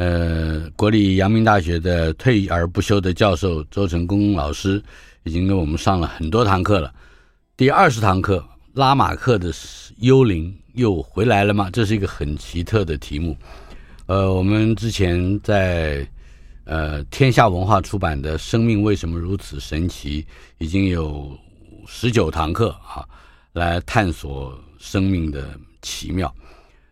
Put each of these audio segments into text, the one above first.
呃，国立阳明大学的退而不休的教授周成功老师已经给我们上了很多堂课了。第二十堂课，拉马克的幽灵又回来了吗？这是一个很奇特的题目。呃，我们之前在呃天下文化出版的《生命为什么如此神奇》已经有十九堂课啊，来探索生命的奇妙。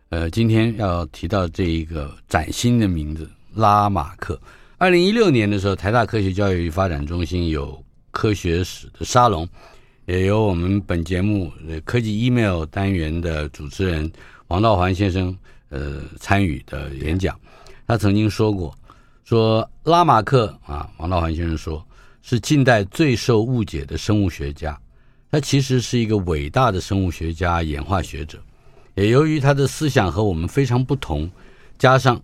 呃，今天要提到这一个崭新的名字拉马克。二零一六年的时候，台大科学教育与发展中心有科学史的沙龙，也由我们本节目科技 email 单元的主持人王道环先生呃参与的演讲。他曾经说过，说拉马克啊，王道环先生说是近代最受误解的生物学家，他其实是一个伟大的生物学家、演化学者。也由于他的思想和我们非常不同，加上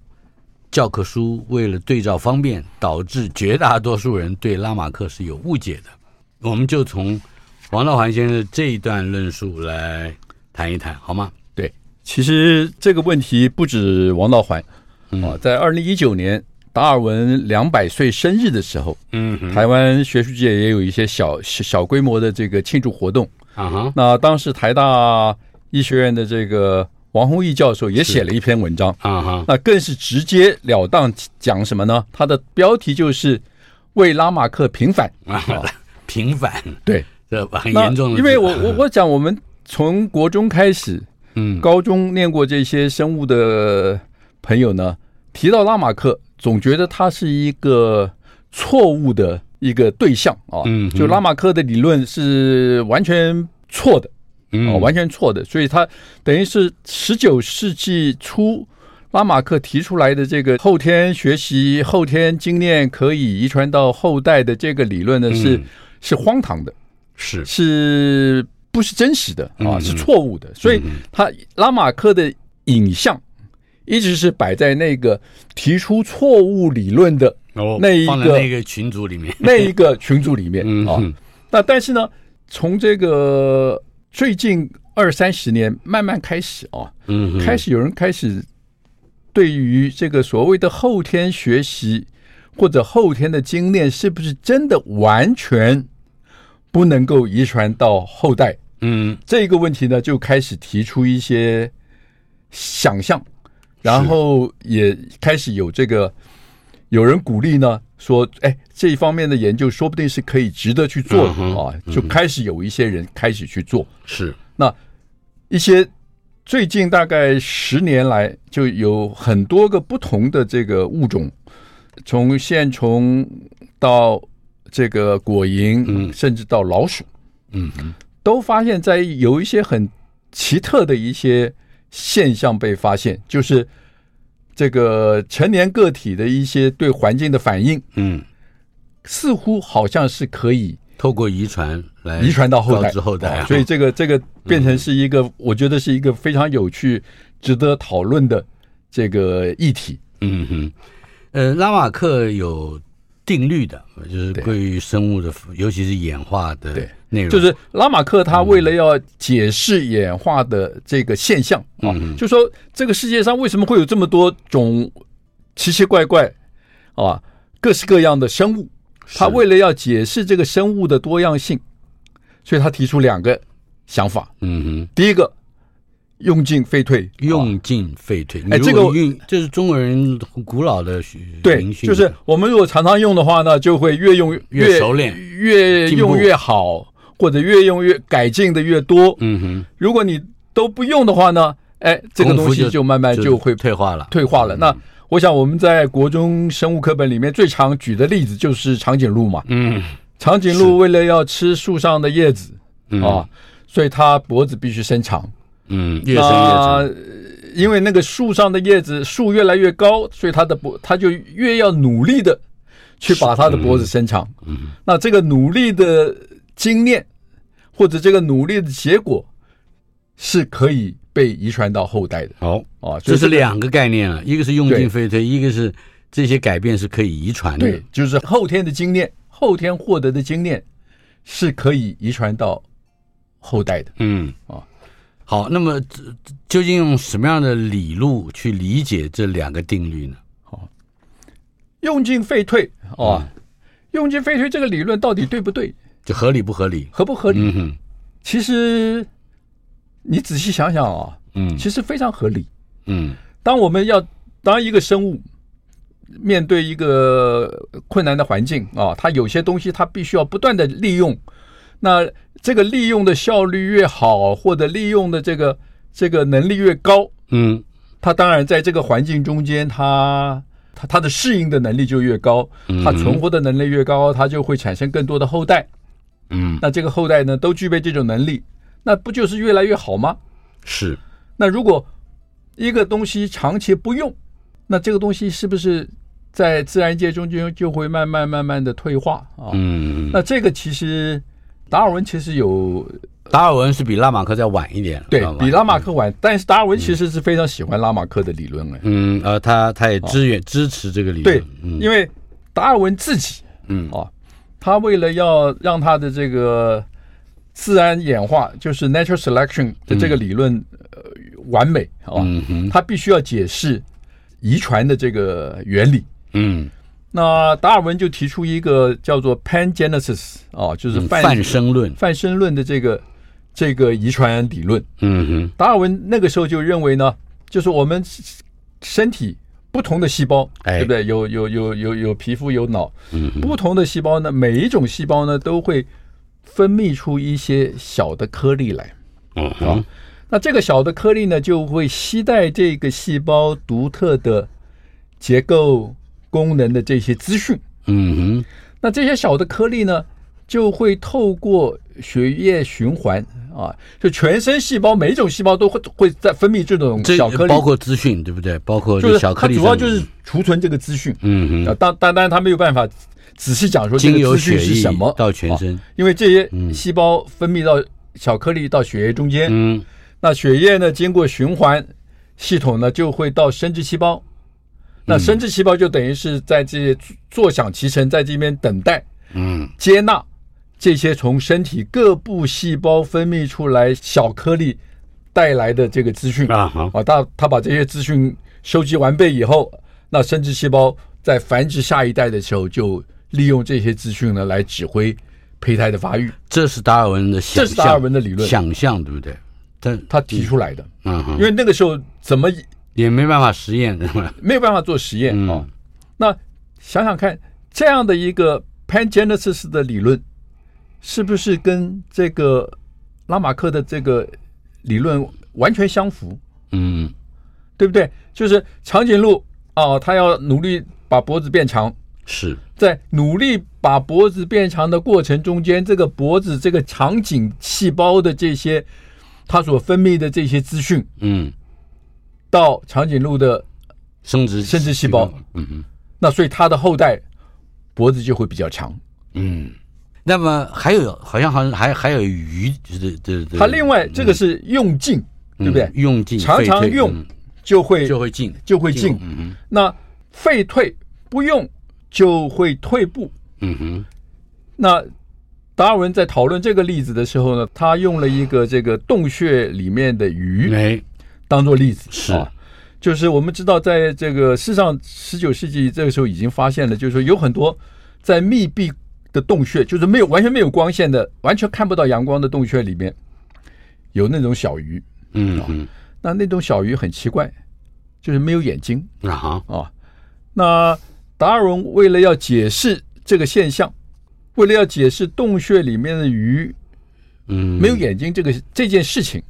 教科书为了对照方便，导致绝大多数人对拉马克是有误解的。我们就从王道环先生这一段论述来谈一谈，好吗？对，其实这个问题不止王道环啊，在二零一九年达尔文两百岁生日的时候，嗯，台湾学术界也有一些小小规模的这个庆祝活动啊哈。那当时台大。医学院的这个王宏毅教授也写了一篇文章。啊哈，那更是直截了当讲什么呢？他的标题就是为拉马克平反。啊，平反？对，这很严重的。因为我我我讲，我们从国中开始，嗯，高中念过这些生物的朋友呢，提到拉马克，总觉得他是一个错误的一个对象啊，嗯，就拉马克的理论是完全错的。哦，完全错的，所以他等于是十九世纪初拉马克提出来的这个后天学习、后天经验可以遗传到后代的这个理论呢，是是荒唐的，是是不是真实的啊？是错误的。所以他拉马克的影像一直是摆在那个提出错误理论的那一个那个群组里面，那一个群组里面 啊。那但是呢，从这个。最近二三十年，慢慢开始啊，嗯，开始有人开始对于这个所谓的后天学习或者后天的经验，是不是真的完全不能够遗传到后代？嗯，这个问题呢，就开始提出一些想象，然后也开始有这个有人鼓励呢。说，哎，这一方面的研究说不定是可以值得去做的啊，就开始有一些人开始去做。是，那一些最近大概十年来，就有很多个不同的这个物种，从线虫到这个果蝇，甚至到老鼠，嗯，都发现，在有一些很奇特的一些现象被发现，就是。这个成年个体的一些对环境的反应，嗯，似乎好像是可以透过遗传来遗传到后代，后代，所以这个这个变成是一个，我觉得是一个非常有趣、值得讨论的这个议题。嗯哼，呃，拉马克有定律的，就是关于生物的，尤其是演化的。对。内容就是拉马克他为了要解释演化的这个现象啊，就说这个世界上为什么会有这么多种奇奇怪怪啊各式各样的生物？他为了要解释这个生物的多样性，所以他提出两个想法。嗯哼，第一个用进废退，用进废退。哎，这个运这是中国人古老的对，就是我们如果常常用的话呢，就会越用越熟练，越用越好。或者越用越改进的越多，嗯哼。如果你都不用的话呢，哎，这个东西就慢慢就会退化了，退化了。那我想我们在国中生物课本里面最常举的例子就是长颈鹿嘛，嗯，长颈鹿为了要吃树上的叶子啊，所以它脖子必须伸长，嗯，越伸越长。因为那个树上的叶子树越来越高，所以它的脖它就越要努力的去把它的脖子伸长。嗯，那这个努力的经验或者这个努力的结果是可以被遗传到后代的。好哦，这是两个概念啊，一个是用进废退，一个是这些改变是可以遗传的。对，就是后天的经验，后天获得的经验是可以遗传到后代的。嗯啊。好，那么究竟用什么样的理路去理解这两个定律呢？好，用进废退啊，用进废退这个理论到底对不对？就合理不合理？合不合理？嗯哼，其实你仔细想想啊，嗯，其实非常合理。嗯，当我们要当一个生物面对一个困难的环境啊，它有些东西它必须要不断的利用。那这个利用的效率越好，或者利用的这个这个能力越高，嗯，它当然在这个环境中间，它它它的适应的能力就越高，它存活的能力越高，它就会产生更多的后代，嗯，那这个后代呢都具备这种能力，那不就是越来越好吗？是。那如果一个东西长期不用，那这个东西是不是在自然界中间就会慢慢慢慢的退化啊？嗯，那这个其实。达尔文其实有，达尔文是比拉马克再晚一点，对，比拉马克晚，但是达尔文其实是非常喜欢拉马克的理论的。嗯，呃，他他也支援支持这个理论，对，因为达尔文自己，嗯。啊，他为了要让他的这个自然演化，就是 natural selection 的这个理论呃完美啊，他必须要解释遗传的这个原理，嗯。那达尔文就提出一个叫做 pangenesis 啊，就是泛生论，泛生论的这个这个遗传理论。嗯哼，达尔文那个时候就认为呢，就是我们身体不同的细胞，对不对？有有有有有皮肤有脑，嗯，不同的细胞呢，每一种细胞呢都会分泌出一些小的颗粒来。嗯哼，那这个小的颗粒呢，就会携带这个细胞独特的结构。功能的这些资讯，嗯哼，那这些小的颗粒呢，就会透过血液循环啊，就全身细胞每一种细胞都会会在分泌这种小颗粒，包括资讯，对不对？包括就是小颗粒，它主要就是储存这个资讯。嗯哼，当当然它没有办法仔细讲说这个资讯是什么。到全身，因为这些细胞分泌到小颗粒到血液中间，嗯，那血液呢经过循环系统呢就会到生殖细胞。那生殖细胞就等于是在这些坐享其成，在这边等待，嗯，接纳这些从身体各部细胞分泌出来小颗粒带来的这个资讯。啊，好。啊，他他把这些资讯收集完备以后，那生殖细胞在繁殖下一代的时候，就利用这些资讯呢来指挥胚胎的发育。这是达尔文的想，这是达尔文的理论，想象对不对？他他提出来的，嗯，因为那个时候怎么？也没办法实验，没有办法做实验啊。那想想看，这样的一个 pangenesis 的理论，是不是跟这个拉马克的这个理论完全相符？嗯，对不对？就是长颈鹿啊，它要努力把脖子变长，是在努力把脖子变长的过程中间，这个脖子这个长颈细胞的这些它所分泌的这些资讯，嗯。到长颈鹿的生殖生殖细胞，嗯嗯，那所以它的后代脖子就会比较长，嗯，那么还有好像好像还还有鱼，它另外这个是用进，对不对？用进常常用就会就会进就会进，嗯，那废退不用就会退步，嗯哼。那达尔文在讨论这个例子的时候呢，他用了一个这个洞穴里面的鱼。当做例子。是。啊，就是我们知道，在这个事实上，十九世纪这个时候已经发现了，就是说有很多在密闭的洞穴，就是没有完全没有光线的，完全看不到阳光的洞穴里面，有那种小鱼，嗯嗯，那那种小鱼很奇怪，就是没有眼睛啊啊。那达尔文为了要解释这个现象，为了要解释洞穴里面的鱼，嗯，没有眼睛这个这件事情。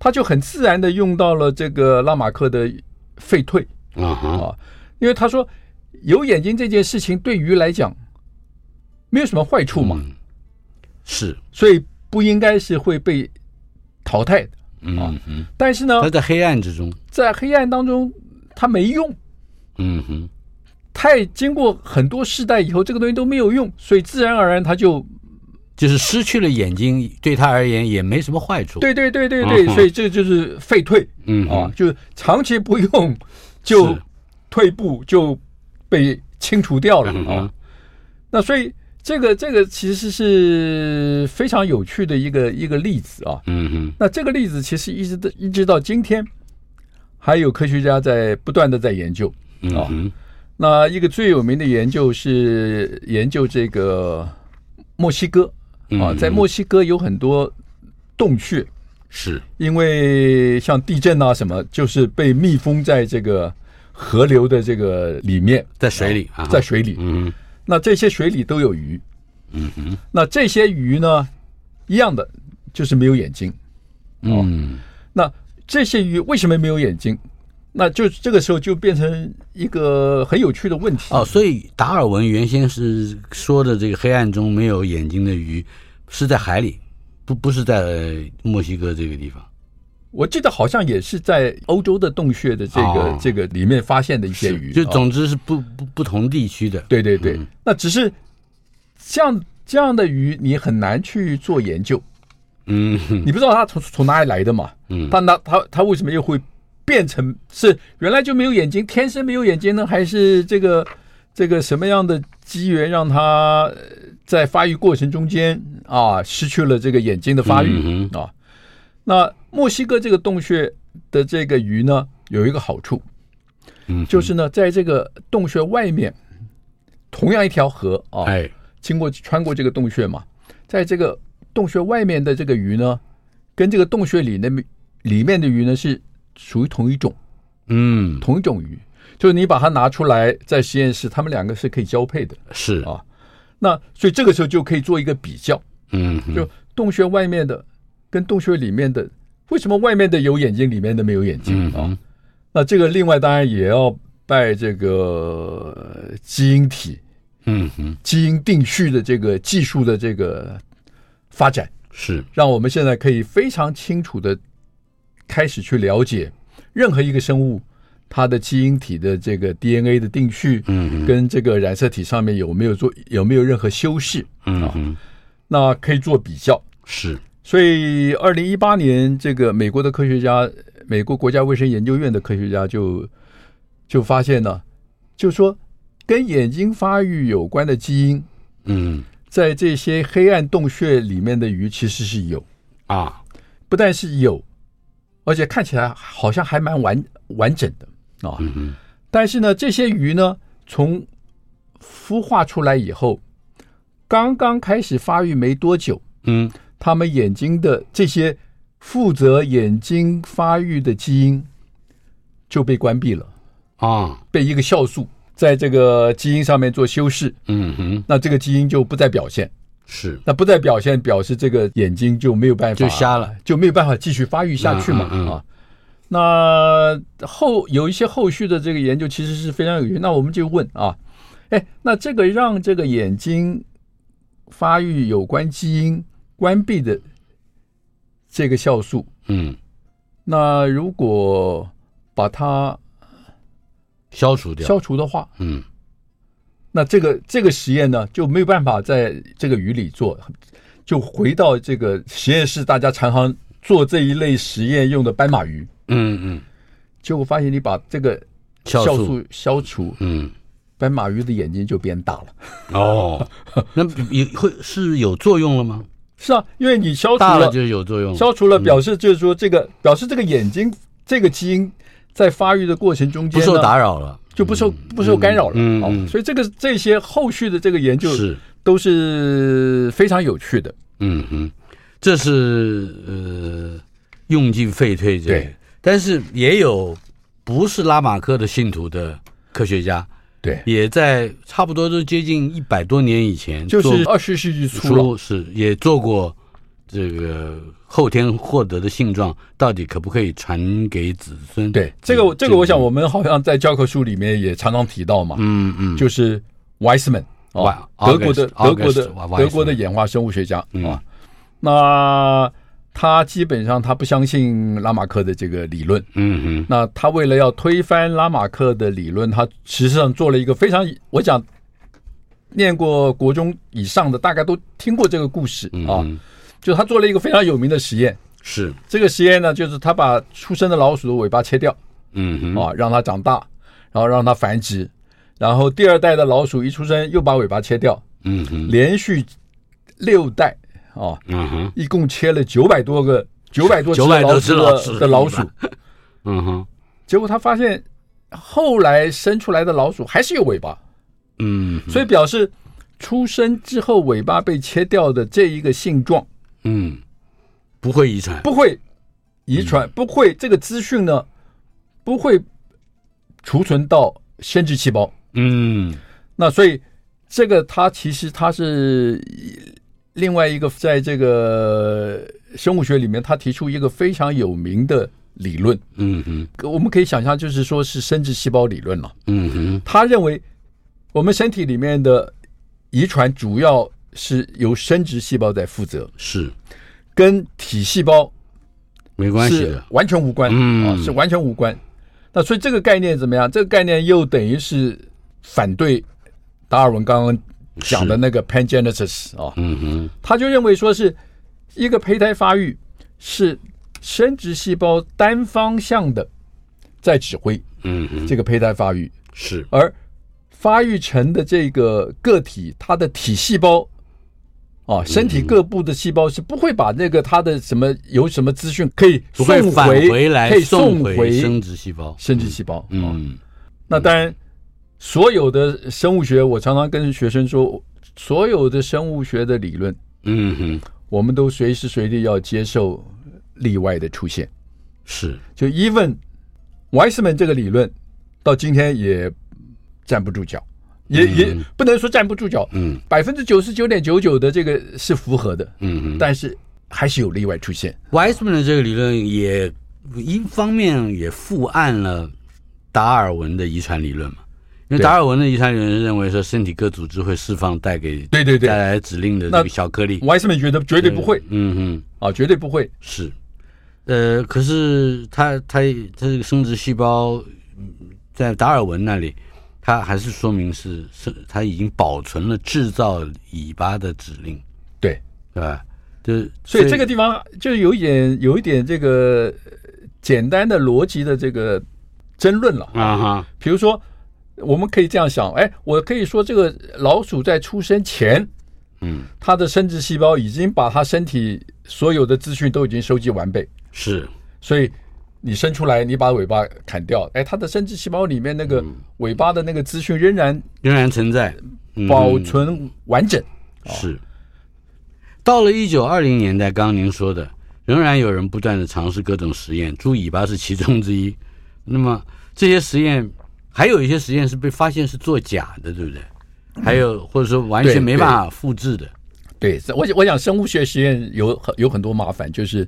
他就很自然的用到了这个拉马克的废退啊啊，因为他说有眼睛这件事情对鱼来讲没有什么坏处嘛，是，所以不应该是会被淘汰的嗯嗯，但是呢，他在黑暗之中，在黑暗当中他没用，嗯哼，太经过很多世代以后，这个东西都没有用，所以自然而然他就就是失去了眼睛，对他而言也没什么坏处。对对对对对，所以这就是废退，嗯啊，就是长期不用就退步就被清除掉了啊。那所以这个这个其实是非常有趣的一个一个例子啊。嗯嗯。那这个例子其实一直到一直到今天，还有科学家在不断的在研究啊。那一个最有名的研究是研究这个墨西哥啊，在墨西哥有很多洞穴，是。因为像地震啊什么，就是被密封在这个河流的这个里面，在水里啊，在水里。嗯，那这些水里都有鱼。嗯哼，那这些鱼呢，一样的就是没有眼睛。嗯，那这些鱼为什么没有眼睛？那就这个时候就变成一个很有趣的问题哦。所以达尔文原先是说的这个黑暗中没有眼睛的鱼是在海里，不不是在墨西哥这个地方。我记得好像也是在欧洲的洞穴的这个、哦、这个里面发现的一些鱼。就总之是不不不同地区的。对对对，嗯、那只是像这样的鱼，你很难去做研究。嗯，你不知道它从从哪里来的嘛？嗯，它那它它为什么又会？变成是原来就没有眼睛，天生没有眼睛呢，还是这个这个什么样的机缘让他在发育过程中间啊失去了这个眼睛的发育啊？那墨西哥这个洞穴的这个鱼呢，有一个好处，嗯，就是呢，在这个洞穴外面，同样一条河啊，哎，经过穿过这个洞穴嘛，在这个洞穴外面的这个鱼呢，跟这个洞穴里那里面的鱼呢是。属于同一种，嗯，同一种鱼，就是你把它拿出来在实验室，它们两个是可以交配的，是。啊。那所以这个时候就可以做一个比较，嗯，就洞穴外面的跟洞穴里面的，为什么外面的有眼睛，里面的没有眼睛？啊？那这个另外当然也要拜这个基因体，嗯哼，基因定序的这个技术的这个发展，是。让我们现在可以非常清楚的。开始去了解任何一个生物，它的基因体的这个 DNA 的定序，嗯，跟这个染色体上面有没有做有没有任何修饰，嗯，那可以做比较。是，所以二零一八年，这个美国的科学家，美国国家卫生研究院的科学家就就发现呢，就说跟眼睛发育有关的基因，嗯，在这些黑暗洞穴里面的鱼其实是有。啊，不但是有。而且看起来好像还蛮完完整的。啊，但是呢，这些鱼呢，从孵化出来以后，刚刚开始发育没多久，嗯，它们眼睛的这些负责眼睛发育的基因就被关闭了啊，被一个酵素在这个基因上面做修饰，嗯哼，那这个基因就不再表现。是，那不再表现，表示这个眼睛就没有办法，就瞎了，就没有办法继续发育下去嘛啊。那后有一些后续的这个研究其实是非常有用。那我们就问啊，哎，那这个让这个眼睛发育有关基因关闭的这个酵素，嗯，那如果把它消除掉，消除的话，嗯。那这个这个实验呢，就没有办法在这个鱼里做，就回到这个实验室，大家常常做这一类实验用的斑马鱼。嗯嗯。结果发现，你把这个酵素消除，嗯，斑马鱼的眼睛就变大了。哦，那有会是有作用了吗？是啊，因为你消除了就有作用，消除了表示就是说这个表示这个眼睛这个基因在发育的过程中间不受打扰了。就不受不受干扰了，嗯，嗯，所以这个这些后续的这个研究是。都是非常有趣的，嗯嗯，这是呃用尽废退这对，但是也有不是拉马克的信徒的科学家，对，也在差不多都接近一百多年以前，就是二十世纪初是也做过这个。后天获得的性状到底可不可以传给子孙？对，这个这个，我想我们好像在教科书里面也常常提到嘛。嗯嗯，就是 Weismann 啊，德国的德国的德国的演化生物学家啊。那他基本上他不相信拉马克的这个理论。嗯嗯，那他为了要推翻拉马克的理论，他实际上做了一个非常，我讲念过国中以上的大概都听过这个故事啊，就他做了一个非常有名的实验。是。这个实验呢，就是他把出生的老鼠的尾巴切掉，嗯哼，啊，让它长大，然后让它繁殖，然后第二代的老鼠一出生又把尾巴切掉，嗯哼，连续六代啊，嗯哼，一共切了九百多个九百多只老鼠的老鼠，嗯哼，结果他发现后来生出来的老鼠还是有尾巴，嗯，所以表示出生之后尾巴被切掉的这一个性状，嗯。不会遗传，不会遗传，不会这个资讯呢，不会储存到生殖细胞。嗯，那所以这个它其实它是另外一个在这个生物学里面，他提出一个非常有名的理论。嗯哼，我们可以想象，就是说是生殖细胞理论了。嗯哼，他认为我们身体里面的遗传主要是由生殖细胞在负责。是。跟体细胞没关系的，完全无关，嗯啊，是完全无关。那所以这个概念怎么样？这个概念又等于是反对达尔文刚刚讲的那个 pangenesis 啊，嗯哼，他就认为说是一个胚胎发育是生殖细胞单方向的在指挥，嗯哼，这个胚胎发育是，而发育成的这个个体，它的体细胞。啊，身体各部的细胞是不会把那个它的什么有什么资讯可以送回来，可以送回生殖细胞，生殖细胞。嗯，那当然，所有的生物学，我常常跟学生说，所有的生物学的理论，嗯哼，我们都随时随地要接受例外的出现。是，就 even Weissman 这个理论到今天也站不住脚。也也不能说站不住脚，嗯，百分之九十九点九九的这个是符合的，嗯嗯，但是还是有例外出现。Weissman 的这个理论也一方面也附案了达尔文的遗传理论嘛，因为达尔文的遗传理论认为说身体各组织会释放带给对对对。带来指令的那个小颗粒，Weissman 觉得绝对不会，嗯嗯，啊，绝对不会。是，呃，可是他他他这个生殖细胞在达尔文那里。它还是说明是是，它已经保存了制造尾巴的指令，对，对吧？就是所以这个地方就有一点有一点这个简单的逻辑的这个争论了啊哈。比如说，我们可以这样想，哎，我可以说这个老鼠在出生前，嗯，它的生殖细胞已经把它身体所有的资讯都已经收集完备，是，所以。你伸出来，你把尾巴砍掉，哎，它的生殖细胞里面那个尾巴的那个资讯仍然仍然存在，保存完整。是。到了一九二零年代，刚刚您说的，仍然有人不断的尝试各种实验，猪尾巴是其中之一。那么这些实验，还有一些实验是被发现是作假的，对不对？还有或者说完全没办法复制的。对，我我想生物学实验有很有很多麻烦，就是。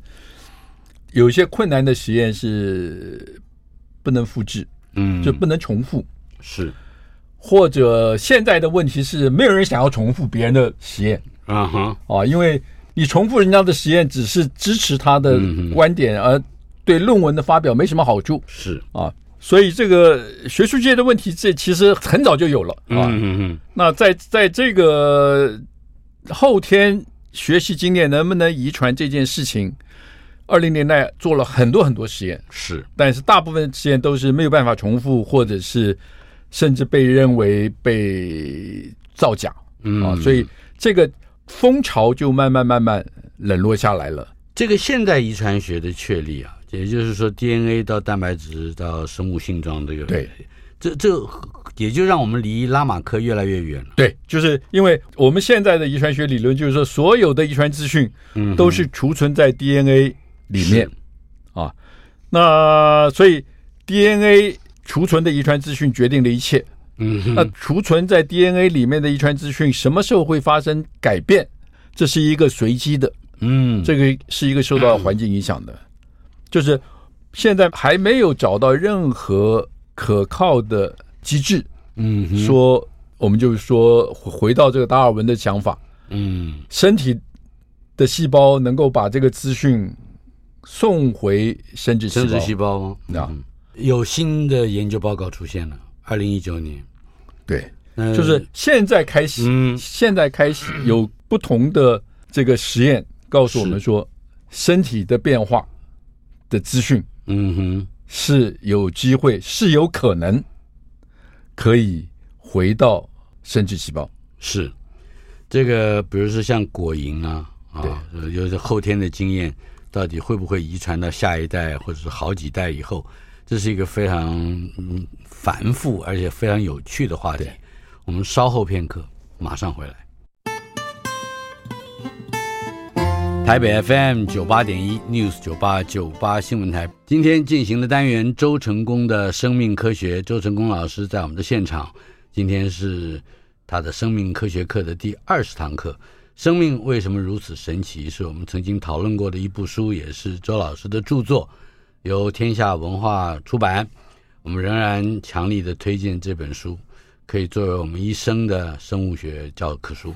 有一些困难的实验是不能复制，嗯，就不能重复，是，或者现在的问题是没有人想要重复别人的实验，啊哈，啊，因为你重复人家的实验只是支持他的观点，而对论文的发表没什么好处，是。啊，所以这个学术界的问题这其实很早就有了，啊，嗯嗯，那在在这个后天学习经验能不能遗传这件事情。二零年代做了很多很多实验，是，但是大部分实验都是没有办法重复，或者是甚至被认为被造假，嗯啊，所以这个风潮就慢慢慢慢冷落下来了。这个现代遗传学的确立啊，也就是说 DNA 到蛋白质到生物性状这个，对，这这也就让我们离拉马克越来越远了。对，就是因为我们现在的遗传学理论就是说，所有的遗传资讯，嗯，都是储存在 DNA。里面，啊，那所以 DNA 储存的遗传资讯决定了一切。嗯，那储存在 DNA 里面的遗传资讯什么时候会发生改变？这是一个随机的。嗯，这个是一个受到环境影响的，就是现在还没有找到任何可靠的机制。嗯，说我们就是说回到这个达尔文的想法。嗯，身体。的细胞能够把这个资讯送回生殖生殖细胞吗？啊、嗯，有新的研究报告出现了，二零一九年，对，就是现在开始，嗯，现在开始有不同的这个实验告诉我们说，身体的变化的资讯，嗯哼，是有机会，是有可能可以回到生殖细胞，是。这个，比如说像果蝇啊，啊，有着后天的经验，到底会不会遗传到下一代，或者是好几代以后？这是一个非常嗯繁复而且非常有趣的话题。我们稍后片刻，马上回来。台北 FM 九八点一 News 九八九八新闻台，今天进行的单元周成功的生命科学，周成功老师在我们的现场。今天是他的生命科学课的第二十堂课。生命为什么如此神奇？是我们曾经讨论过的一部书，也是周老师的著作，由天下文化出版。我们仍然强力的推荐这本书，可以作为我们一生的生物学教科书。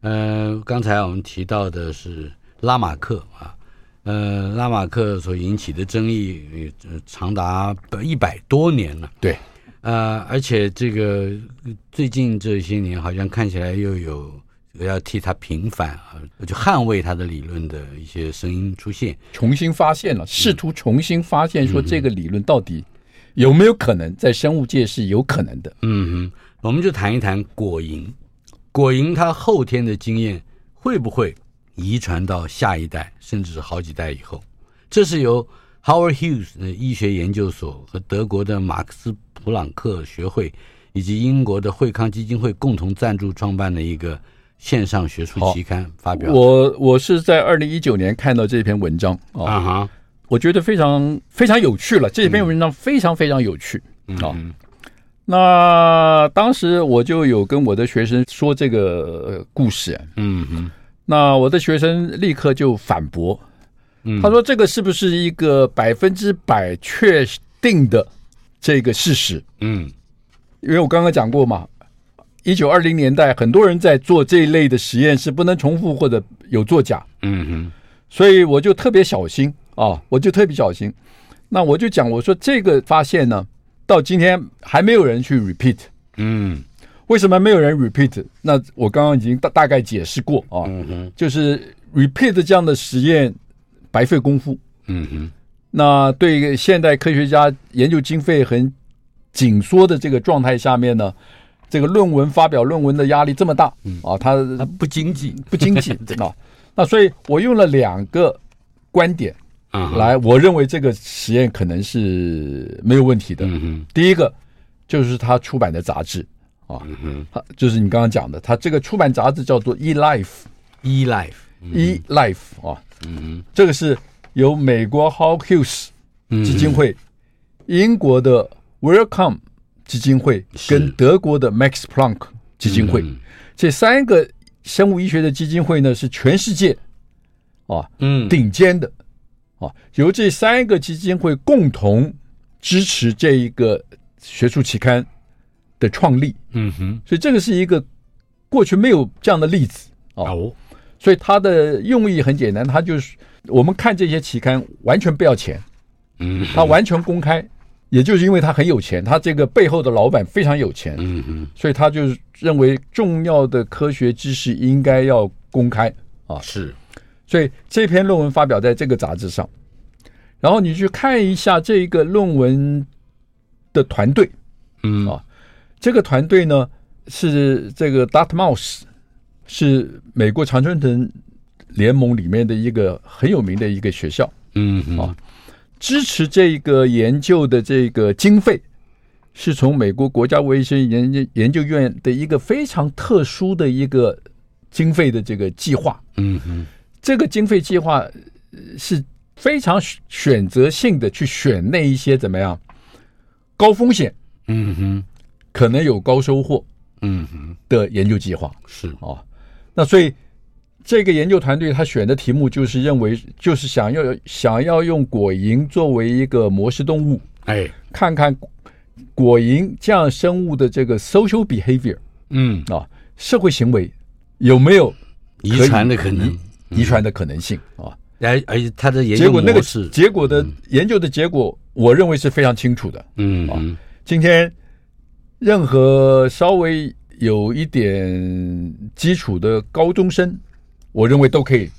呃，刚才我们提到的是。拉马克啊，呃，拉马克所引起的争议，呃，长达一百多年了。对，呃，而且这个最近这些年，好像看起来又有要替他平反啊，就捍卫他的理论的一些声音出现，重新发现了，试图重新发现说这个理论到底有没有可能在生物界是有可能的。嗯哼，我们就谈一谈果蝇，果蝇它后天的经验会不会？遗传到下一代，甚至是好几代以后，这是由 Howard Hughes 的医学研究所和德国的马克思普朗克学会以及英国的惠康基金会共同赞助创办的一个线上学术期刊发表。我我是在二零一九年看到这篇文章啊哈，我觉得非常非常有趣了。这篇文章非常非常有趣啊。那当时我就有跟我的学生说这个故事，嗯哼。那我的学生立刻就反驳，他说：“这个是不是一个百分之百确定的这个事实？”嗯，因为我刚刚讲过嘛，一九二零年代很多人在做这一类的实验，是不能重复或者有作假。嗯哼，所以我就特别小心啊，我就特别小心。那我就讲，我说这个发现呢，到今天还没有人去 repeat。嗯。为什么没有人 repeat？那我刚刚已经大大概解释过啊，嗯哼，就是 repeat 这样的实验白费功夫，嗯哼，那对现代科学家研究经费很紧缩的这个状态下面呢，这个论文发表论文的压力这么大，嗯。啊，它它不经济，不经济 啊，那所以我用了两个观点啊来，我认为这个实验可能是没有问题的。嗯哼，第一个就是他出版的杂志。啊，嗯他就是你刚刚讲的，他这个出版杂志叫做《eLife》，《eLife》，《eLife》啊，嗯，这个是由美国 Howard Hughes 基金会、英国的 Wellcome 基金会跟德国的 Max Planck 基金会。这三个生物医学的基金会呢，是全世界啊，嗯，顶尖的啊，由这三个基金会共同支持这一个学术期刊的创立，嗯哼，所以这个是一个过去没有这样的例子哦，所以它的用意很简单，它就是我们看这些期刊完全不要钱，嗯，它完全公开，也就是因为他很有钱，他这个背后的老板非常有钱，嗯嗯，所以他就认为重要的科学知识应该要公开啊，是，所以这篇论文发表在这个杂志上，然后你去看一下这个论文的团队，嗯。啊。这个团队呢是这个 Dartmouth，是美国常春藤联盟里面的一个很有名的一个学校，嗯。啊，支持这个研究的这个经费是从美国国家卫生研究研究院的一个非常特殊的一个经费的这个计划，嗯哼，这个经费计划是非常选择性的去选那一些怎么样高风险，嗯哼。可能有高收获，嗯哼。的研究计划。是。啊，那所以这个研究团队他选的题目就是认为就是想要想要用果蝇作为一个模式动物，哎，看看果蝇这样生物的这个 social behavior，嗯啊，社会行为有没有遗传的可能？遗传的可能性啊。而而且他的研究结果那个结果的研究的结果，我认为是非常清楚的。嗯嗯，今天任何稍微有一点基础的高中生，我认为都可以，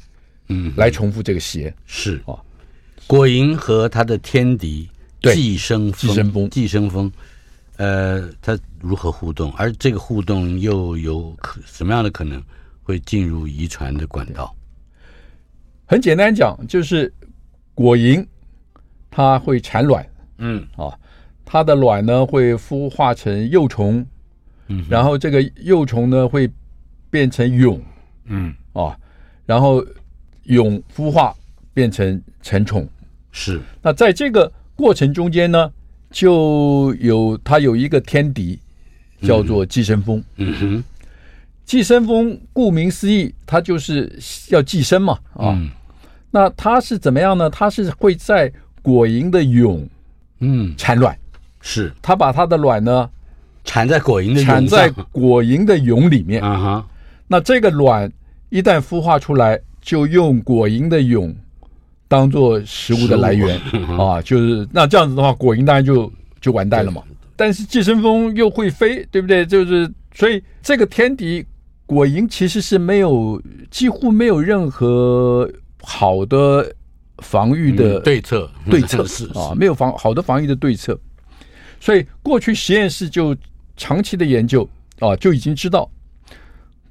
嗯，来重复这个实验。是。啊，果蝇和它的天敌寄生寄生蜂，寄生蜂，呃，它如何互动？而这个互动又有可什么样的可能会进入遗传的管道？很简单讲，就是果蝇它会产卵，嗯。啊，它的卵呢会孵化成幼虫，嗯，然后这个幼虫呢会变成蛹，嗯。啊，然后蛹孵化变成成虫，是。那在这个过程中间呢，就有它有一个天敌，叫做寄生蜂，嗯哼，寄生蜂顾名思义，它就是要寄生嘛，啊。嗯。那它是怎么样呢？它是会在果蝇的蛹，嗯，产卵，是。它把它的卵呢产在果蝇的产在果蝇的蛹里面。啊哈。那这个卵一旦孵化出来，就用果蝇的蛹当做食物的来源啊，就是那这样子的话，果蝇当然就就完蛋了嘛。但是寄生蜂又会飞，对不对？就是所以这个天敌果蝇其实是没有几乎没有任何。好的防御的对策，对策 是啊，没有防好的防御的对策，所以过去实验室就长期的研究啊，就已经知道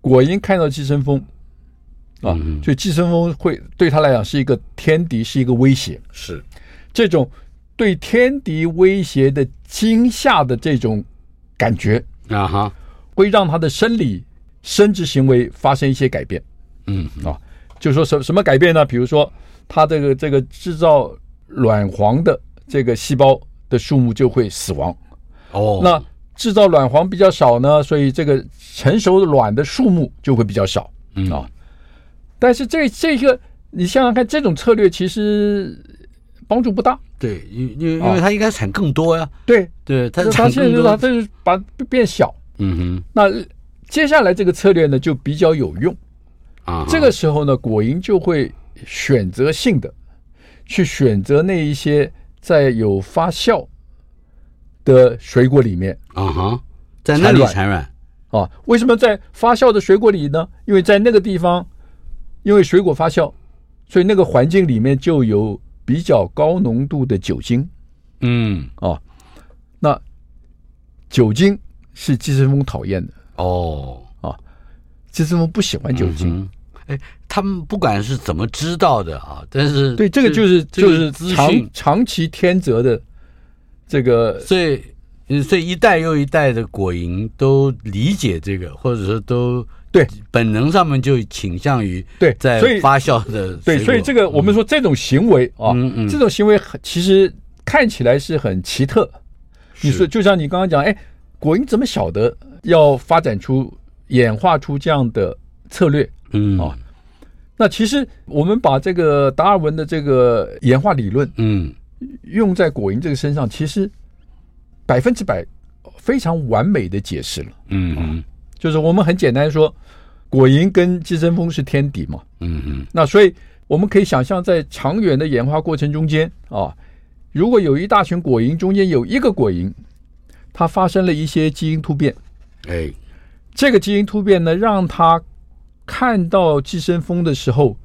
果蝇看到寄生蜂啊，所以寄生蜂会对他来讲是一个天敌，是一个威胁。是这种对天敌威胁的惊吓的这种感觉啊哈，会让他的生理生殖行为发生一些改变。嗯啊。就说什什么改变呢？比如说，它这个这个制造卵黄的这个细胞的数目就会死亡。哦，那制造卵黄比较少呢，所以这个成熟的卵的数目就会比较少。嗯啊，但是这这个你想想看，这种策略其实帮助不大。对，因因因为它应该产更多呀。对对，它它现在就是它这是把变小。嗯哼。那接下来这个策略呢，就比较有用。啊，这个时候呢，果蝇就会选择性的去选择那一些在有发酵的水果里面啊哈，在那里产卵啊？为什么在发酵的水果里呢？因为在那个地方，因为水果发酵，所以那个环境里面就有比较高浓度的酒精。嗯。哦，那酒精是寄生蜂讨厌的。哦。寄生蜂不喜欢酒精，哎、嗯，他们不管是怎么知道的啊，但是对这个就是就是长长长期天择的这个，所以所以一代又一代的果蝇都理解这个，或者说都对。本能上面就倾向于对在发酵的对，所以这个我们说这种行为啊，嗯嗯，这种行为其实看起来是很奇特。你说就像你刚刚讲，哎，果蝇怎么晓得要发展出？演化出这样的策略，嗯。啊，那其实我们把这个达尔文的这个演化理论，嗯，用在果蝇这个身上，其实百分之百非常完美的解释了，嗯嗯，就是我们很简单说，果蝇跟寄生蜂是天敌嘛，嗯嗯，那所以我们可以想象，在长远的演化过程中间啊，如果有一大群果蝇中间有一个果蝇，它发生了一些基因突变，哎。这个基因突变呢，让它看到寄生蜂的时候，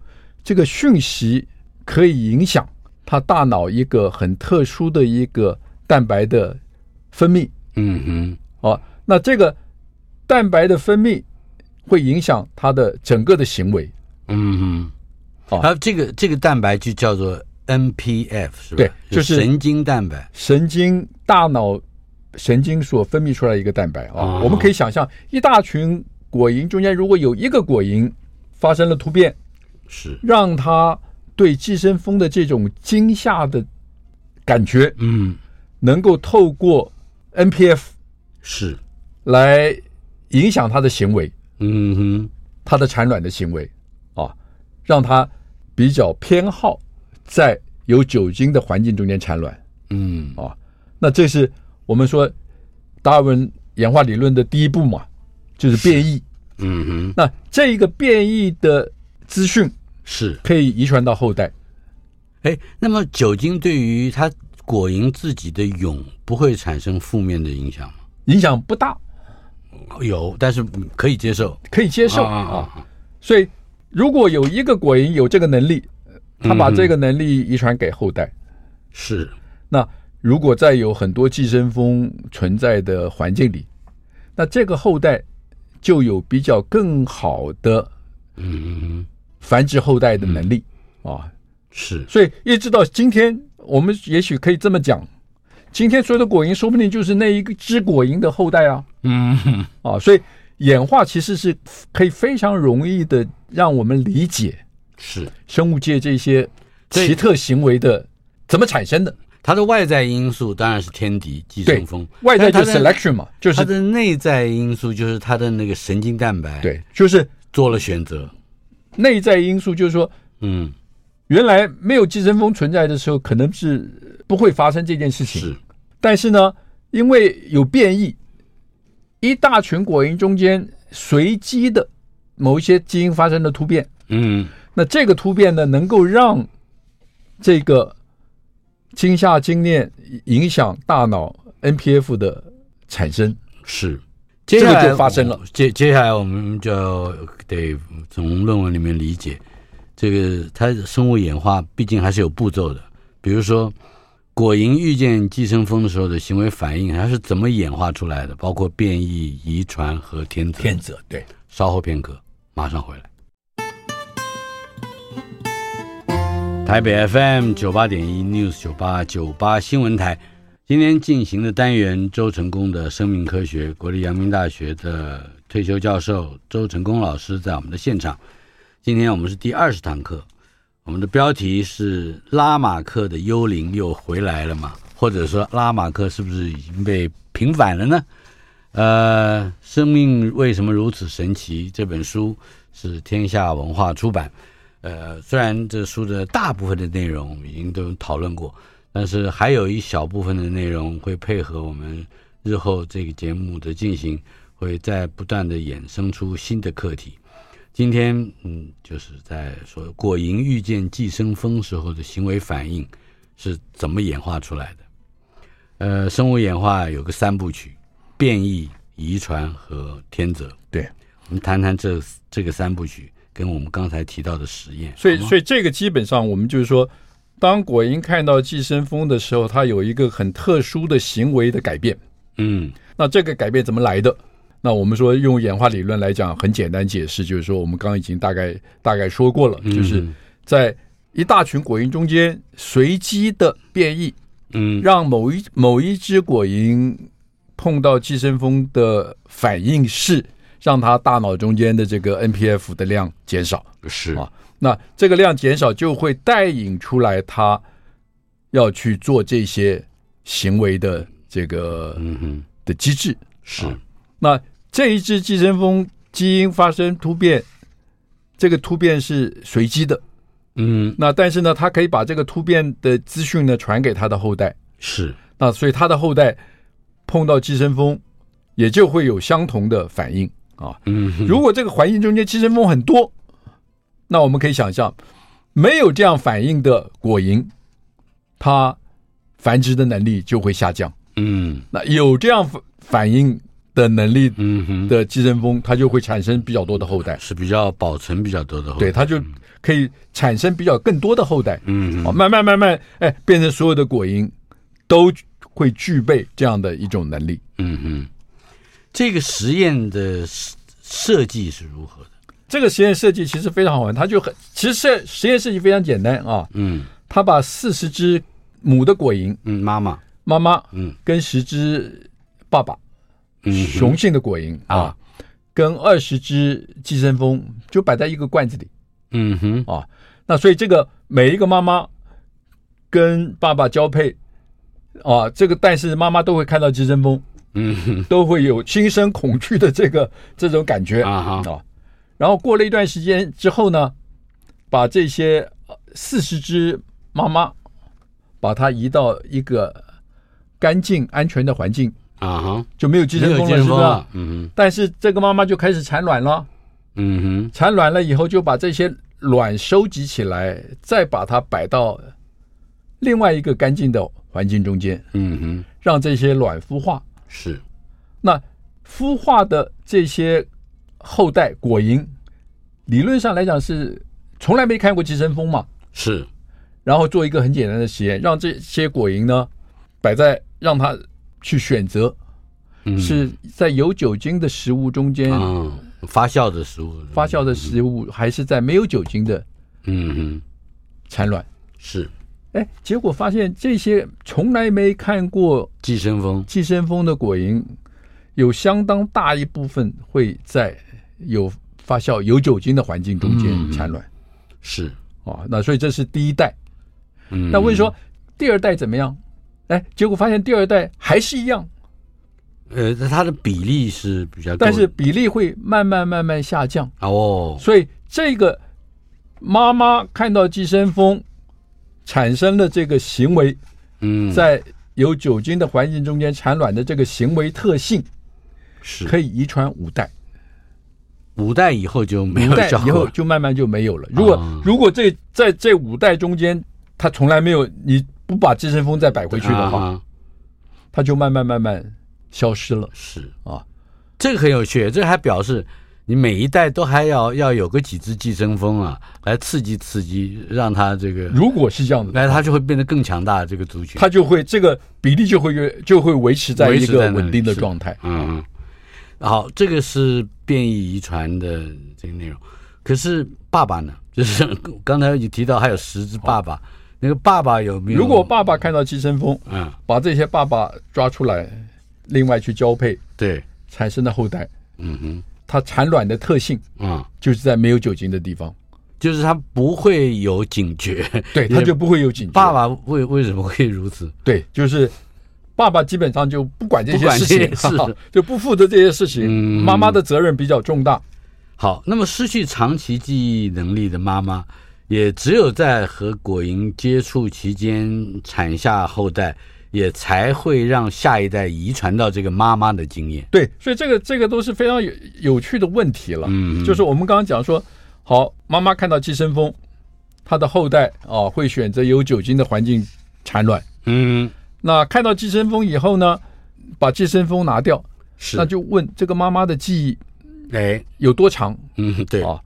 这个讯息可以影响它大脑一个很特殊的一个蛋白的分泌。嗯哼。哦，那这个蛋白的分泌会影响他的整个的行为。嗯嗯。哦，还有这个这个蛋白就叫做 NPF 是吧？对，就是神经蛋白。神经大脑。神经所分泌出来一个蛋白啊，哦、我们可以想象，一大群果蝇中间如果有一个果蝇发生了突变，是让它对寄生蜂的这种惊吓的感觉，嗯，能够透过 NPF 是来影响它的行为，嗯哼，它的产卵的行为啊，让它比较偏好在有酒精的环境中间产卵，嗯啊，那这是。我们说达尔文演化理论的第一步嘛，就是变异。嗯哼，那这一个变异的资讯是可以遗传到后代。哎，那么酒精对于它果蝇自己的蛹不会产生负面的影响吗？影响不大，有，但是可以接受，可以接受啊。所以，如果有一个果蝇有这个能力，他把这个能力遗传给后代，嗯、是。那如果在有很多寄生蜂存在的环境里，那这个后代就有比较更好的嗯繁殖后代的能力、嗯、啊。是，所以一直到今天，我们也许可以这么讲：今天所有的果蝇，说不定就是那一个只果蝇的后代啊。嗯，啊，所以演化其实是可以非常容易的让我们理解，是生物界这些奇特行为的怎么产生的。它的外在因素当然是天敌寄生蜂，外在就是 selection 嘛，就是它的内在因素就是它的那个神经蛋白，对，就是做了选择。内在因素就是说，嗯。原来没有寄生蜂存在的时候，可能是不会发生这件事情。是，但是呢，因为有变异，一大群果蝇中间随机的某一些基因发生了突变。嗯，那这个突变呢，能够让这个惊吓经链影响大脑 NPF 的产生。是，接下来这个就发生了。接接下来我们就得从论文里面理解。这个它生物演化毕竟还是有步骤的，比如说果蝇遇见寄生蜂的时候的行为反应，它是怎么演化出来的？包括变异、遗传和天择。天择，对。稍后片刻，马上回来。台北 FM 九八点一 News 九八九八新闻台，今天进行的单元周成功的生命科学，国立阳明大学的退休教授周成功老师在我们的现场。今天我们是第二十堂课，我们的标题是“拉马克的幽灵又回来了吗？”或者说，拉马克是不是已经被平反了呢？呃，生命为什么如此神奇？这本书是天下文化出版。呃，虽然这书的大部分的内容已经都讨论过，但是还有一小部分的内容会配合我们日后这个节目的进行，会再不断的衍生出新的课题。今天，嗯，就是在说果蝇遇见寄生蜂时候的行为反应是怎么演化出来的。呃，生物演化有个三部曲：变异、遗传和天择。对，我们谈谈这这个三部曲跟我们刚才提到的实验。所以，所以这个基本上我们就是说，当果蝇看到寄生蜂的时候，它有一个很特殊的行为的改变。嗯，那这个改变怎么来的？那我们说用演化理论来讲，很简单解释，就是说我们刚刚已经大概大概说过了，就是在一大群果蝇中间随机的变异，嗯，让某一某一只果蝇碰到寄生蜂的反应是让它大脑中间的这个 NPF 的量减少，是。啊，那这个量减少就会带引出来它要去做这些行为的这个嗯哼。的机制是。那。这一只寄生蜂基因发生突变，这个突变是随机的，嗯，那但是呢，它可以把这个突变的资讯呢传给它的后代，是，那所以它的后代碰到寄生蜂，也就会有相同的反应啊。嗯，如果这个环境中间寄生蜂很多，那我们可以想象，没有这样反应的果蝇，它繁殖的能力就会下降。嗯，那有这样反应。的能力，嗯哼，的寄生蜂，它就会产生比较多的后代，是比较保存比较多的后代，对，它就可以产生比较更多的后代，嗯，慢慢慢慢，哎，变成所有的果蝇都会具备这样的一种能力，嗯嗯。这个实验的设计是如何的？这个实验设计其实非常好玩，它就很，其实实实验设计非常简单啊，嗯，它把四十只母的果蝇，嗯，妈妈，妈妈，嗯，跟十只爸爸。嗯、雄性的果蝇啊，跟二十只寄生蜂就摆在一个罐子里，嗯哼。啊，那所以这个每一个妈妈跟爸爸交配啊，这个但是妈妈都会看到寄生蜂，嗯哼，都会有心生恐惧的这个这种感觉。啊啊，然后过了一段时间之后呢，把这些四十只妈妈把它移到一个干净安全的环境。啊哈，就没有寄生蜂了，是不是？嗯哼。但是这个妈妈就开始产卵了。嗯哼。产卵了以后，就把这些卵收集起来，再把它摆到另外一个干净的环境中间，嗯哼，让这些卵孵化。是，那孵化的这些后代果蝇，理论上来讲是从来没看过寄生蜂嘛？是，然后做一个很简单的实验，让这些果蝇呢摆在让它去选择，嗯、是在有酒精的食物中间。嗯发酵的食物，发酵的食物还是在没有酒精的，嗯嗯，产卵。是，哎，结果发现这些从来没看过寄生蜂，寄生蜂的果蝇，有相当大一部分会在有发酵有酒精的环境中间产卵，是。啊，那所以这是第一代，嗯，那问说第二代怎么样？哎，结果发现第二代还是一样。呃，它的比例是比较，但是比例会慢慢慢慢下降。哦。所以这个妈妈看到寄生蜂产生了这个行为，嗯，在有酒精的环境中间产卵的这个行为特性，是。可以遗传五代，五代以后就没有，五代以后就慢慢就没有了。如果如果这在这五代中间，它从来没有，你不把寄生蜂再摆回去的话，它就慢慢慢慢。消失了，是啊，这个很有趣，这个还表示你每一代都还要要有个几只寄生蜂啊，来刺激刺激，让它这个如果是这样子，那它就会变得更强大。这个族群，它就会这个比例就会越就会维持在一个稳定的状态。嗯，好，这个是变异遗传的这个内容。可是爸爸呢？就是刚才你提到还有十只爸爸，那个爸爸有没有？如果爸爸看到寄生蜂，嗯，把这些爸爸抓出来。另外去交配，对，产生的后代，嗯哼，它产卵的特性，嗯，就是在没有酒精的地方，就是它不会有警觉，对，它就不会有警觉。爸爸为为什么会如此？对，就是爸爸基本上就不管这些事情，是就不负责这些事情。嗯，妈妈的责任比较重大。好，那么失去长期记忆能力的妈妈，也只有在和果蝇接触期间产下后代。也才会让下一代遗传到这个妈妈的经验。对，所以这个这个都是非常有有趣的问题了。嗯，就是我们刚刚讲说，好，妈妈看到寄生蜂，它的后代啊会选择有酒精的环境产卵。嗯，那看到寄生蜂以后呢，把寄生蜂拿掉，是，那就问这个妈妈的记忆，哎，有多长？嗯，对啊，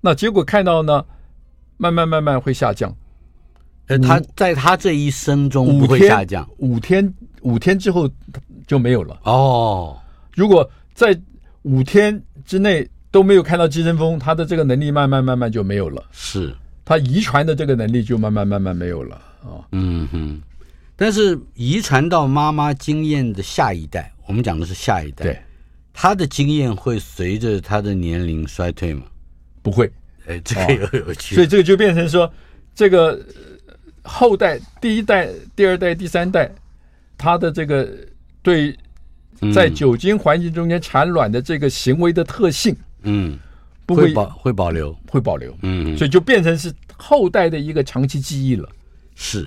那结果看到呢，慢慢慢慢会下降。呃，他在他这一生中不会下降，五天五天之后就没有了。哦，如果在五天之内都没有看到寄生蜂，他的这个能力慢慢慢慢就没有了。是，他遗传的这个能力就慢慢慢慢没有了啊。嗯哼，但是遗传到妈妈经验的下一代，我们讲的是下一代，对，他的经验会随着他的年龄衰退吗？不会。哎，这个有有趣，所以这个就变成说这个。后代第一代、第二代、第三代，他的这个对在酒精环境中间产卵的这个行为的特性，嗯，不会，会保会保留，会保留，嗯，所以就变成是后代的一个长期记忆了。是，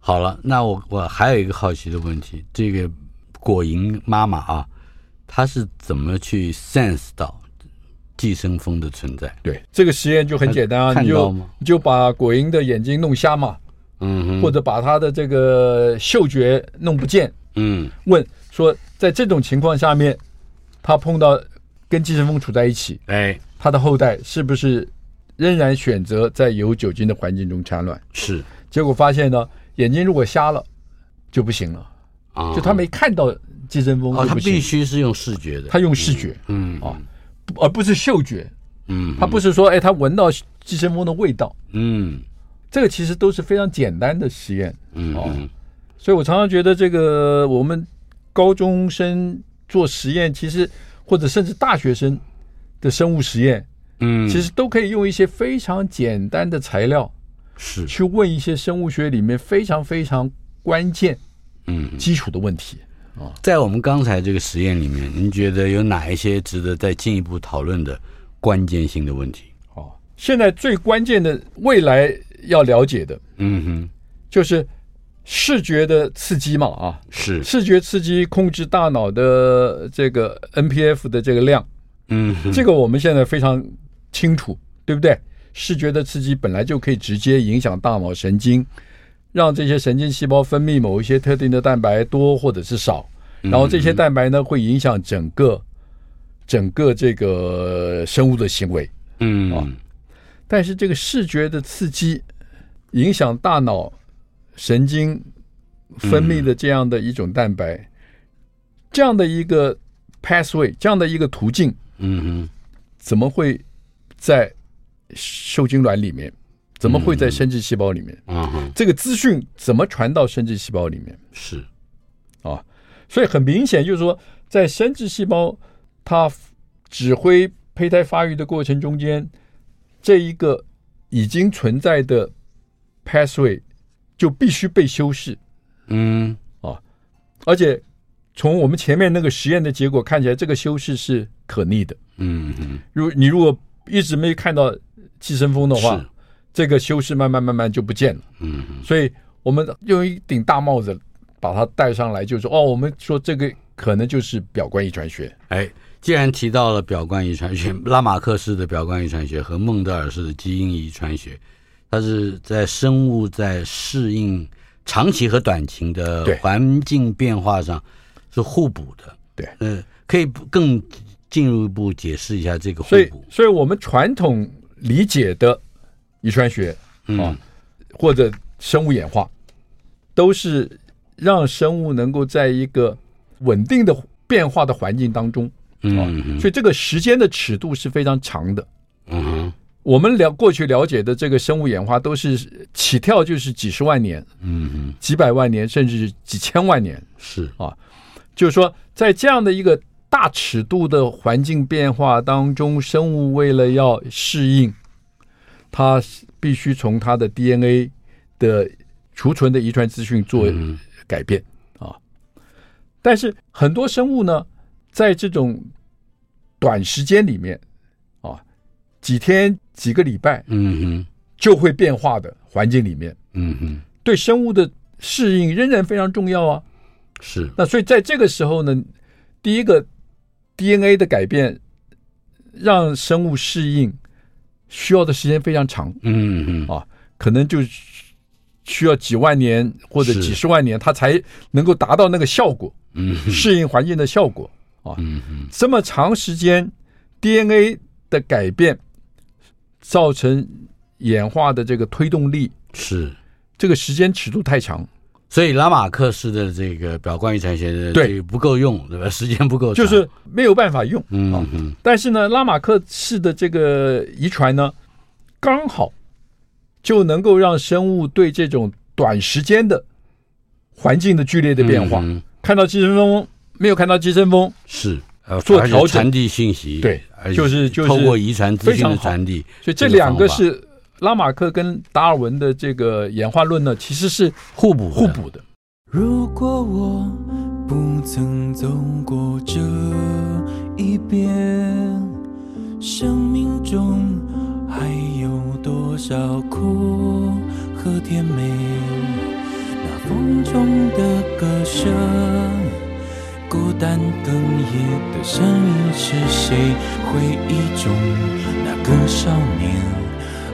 好了，那我我还有一个好奇的问题，这个果蝇妈妈啊，她是怎么去 sense 到寄生蜂的存在？对，这个实验就很简单啊，你就你就把果蝇的眼睛弄瞎嘛。嗯，或者把它的这个嗅觉弄不见，嗯，问说，在这种情况下面，他碰到跟寄生蜂处在一起，哎，他的后代是不是仍然选择在有酒精的环境中产卵？是，结果发现呢，眼睛如果瞎了就不行了，啊，就他没看到寄生蜂，哦，他必须是用视觉的，他用视觉，嗯。啊，而不是嗅觉，嗯，他不是说，哎，他闻到寄生蜂的味道，嗯。这个其实都是非常简单的实验，嗯，哦，所以我常常觉得这个我们高中生做实验，其实或者甚至大学生的生物实验，嗯，其实都可以用一些非常简单的材料，是去问一些生物学里面非常非常关键、嗯。基础的问题啊。在我们刚才这个实验里面，您觉得有哪一些值得再进一步讨论的关键性的问题？哦，现在最关键的未来。要了解的，嗯哼，就是视觉的刺激嘛，啊，是视觉刺激控制大脑的这个 NPF 的这个量，嗯，这个我们现在非常清楚，对不对？视觉的刺激本来就可以直接影响大脑神经，让这些神经细胞分泌某一些特定的蛋白多或者是少，然后这些蛋白呢会影响整个整个这个生物的行为。嗯啊，但是这个视觉的刺激影响大脑神经分泌的这样的一种蛋白，这样的一个 pathway，这样的一个途径，嗯哼，怎么会在受精卵里面？怎么会在生殖细胞里面？嗯哼，这个资讯怎么传到生殖细胞里面？是啊，所以很明显就是说，在生殖细胞它指挥胚胎发育的过程中间，这一个已经存在的 pathway 就必须被修饰。嗯啊，而且从我们前面那个实验的结果看起来，这个修饰是可逆的。嗯嗯，如你如果一直没看到寄生蜂的话，这个修饰慢慢慢慢就不见了。嗯，所以我们用一顶大帽子把它戴上来，就是说哦，我们说这个可能就是表观遗传学。哎，既然提到了表观遗传学，拉马克式的表观遗传学和孟德尔式的基因遗传学，它是在生物在适应。长期和短期的环境变化上是互补的，对，呃，可以更进入一步解释一下这个互补。所以，所以我们传统理解的遗传学啊，嗯、或者生物演化，都是让生物能够在一个稳定的变化的环境当中，嗯，所以这个时间的尺度是非常长的，嗯哼。我们了过去了解的这个生物演化都是起跳就是几十万年，嗯嗯，几百万年甚至几千万年，是。啊，就是说在这样的一个大尺度的环境变化当中，生物为了要适应，它必须从它的 DNA 的储存的遗传资讯做改变啊。但是很多生物呢，在这种短时间里面啊。几天、几个礼拜，嗯哼，就会变化的环境里面，嗯哼，对生物的适应仍然非常重要啊。是，那所以在这个时候呢，第一个 DNA 的改变让生物适应需要的时间非常长，嗯嗯。啊，可能就需要几万年或者几十万年，它才能够达到那个效果，嗯，适应环境的效果。啊，嗯嗯，这么长时间 DNA 的改变。造成演化的这个推动力是。这个时间尺度太长，所以拉马克式的这个表观遗传学的对。不够用，对吧？时间不够长，就是没有办法用。嗯嗯。但是呢，拉马克式的这个遗传呢，刚好就能够让生物对这种短时间的环境的剧烈的变化，嗯、看到寄生蜂没有看到寄生蜂是。呃，做调整。传递信息，对，就是就是通过遗传资讯的传递，所以这两个是拉马克跟达尔文的这个演化论呢，其实是互补互补的。如果我不曾走过这一边，生命中还有多少苦和甜美？那风中的歌声。孤单哽咽的声音是谁？回忆中那个少年，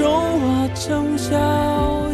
融化成笑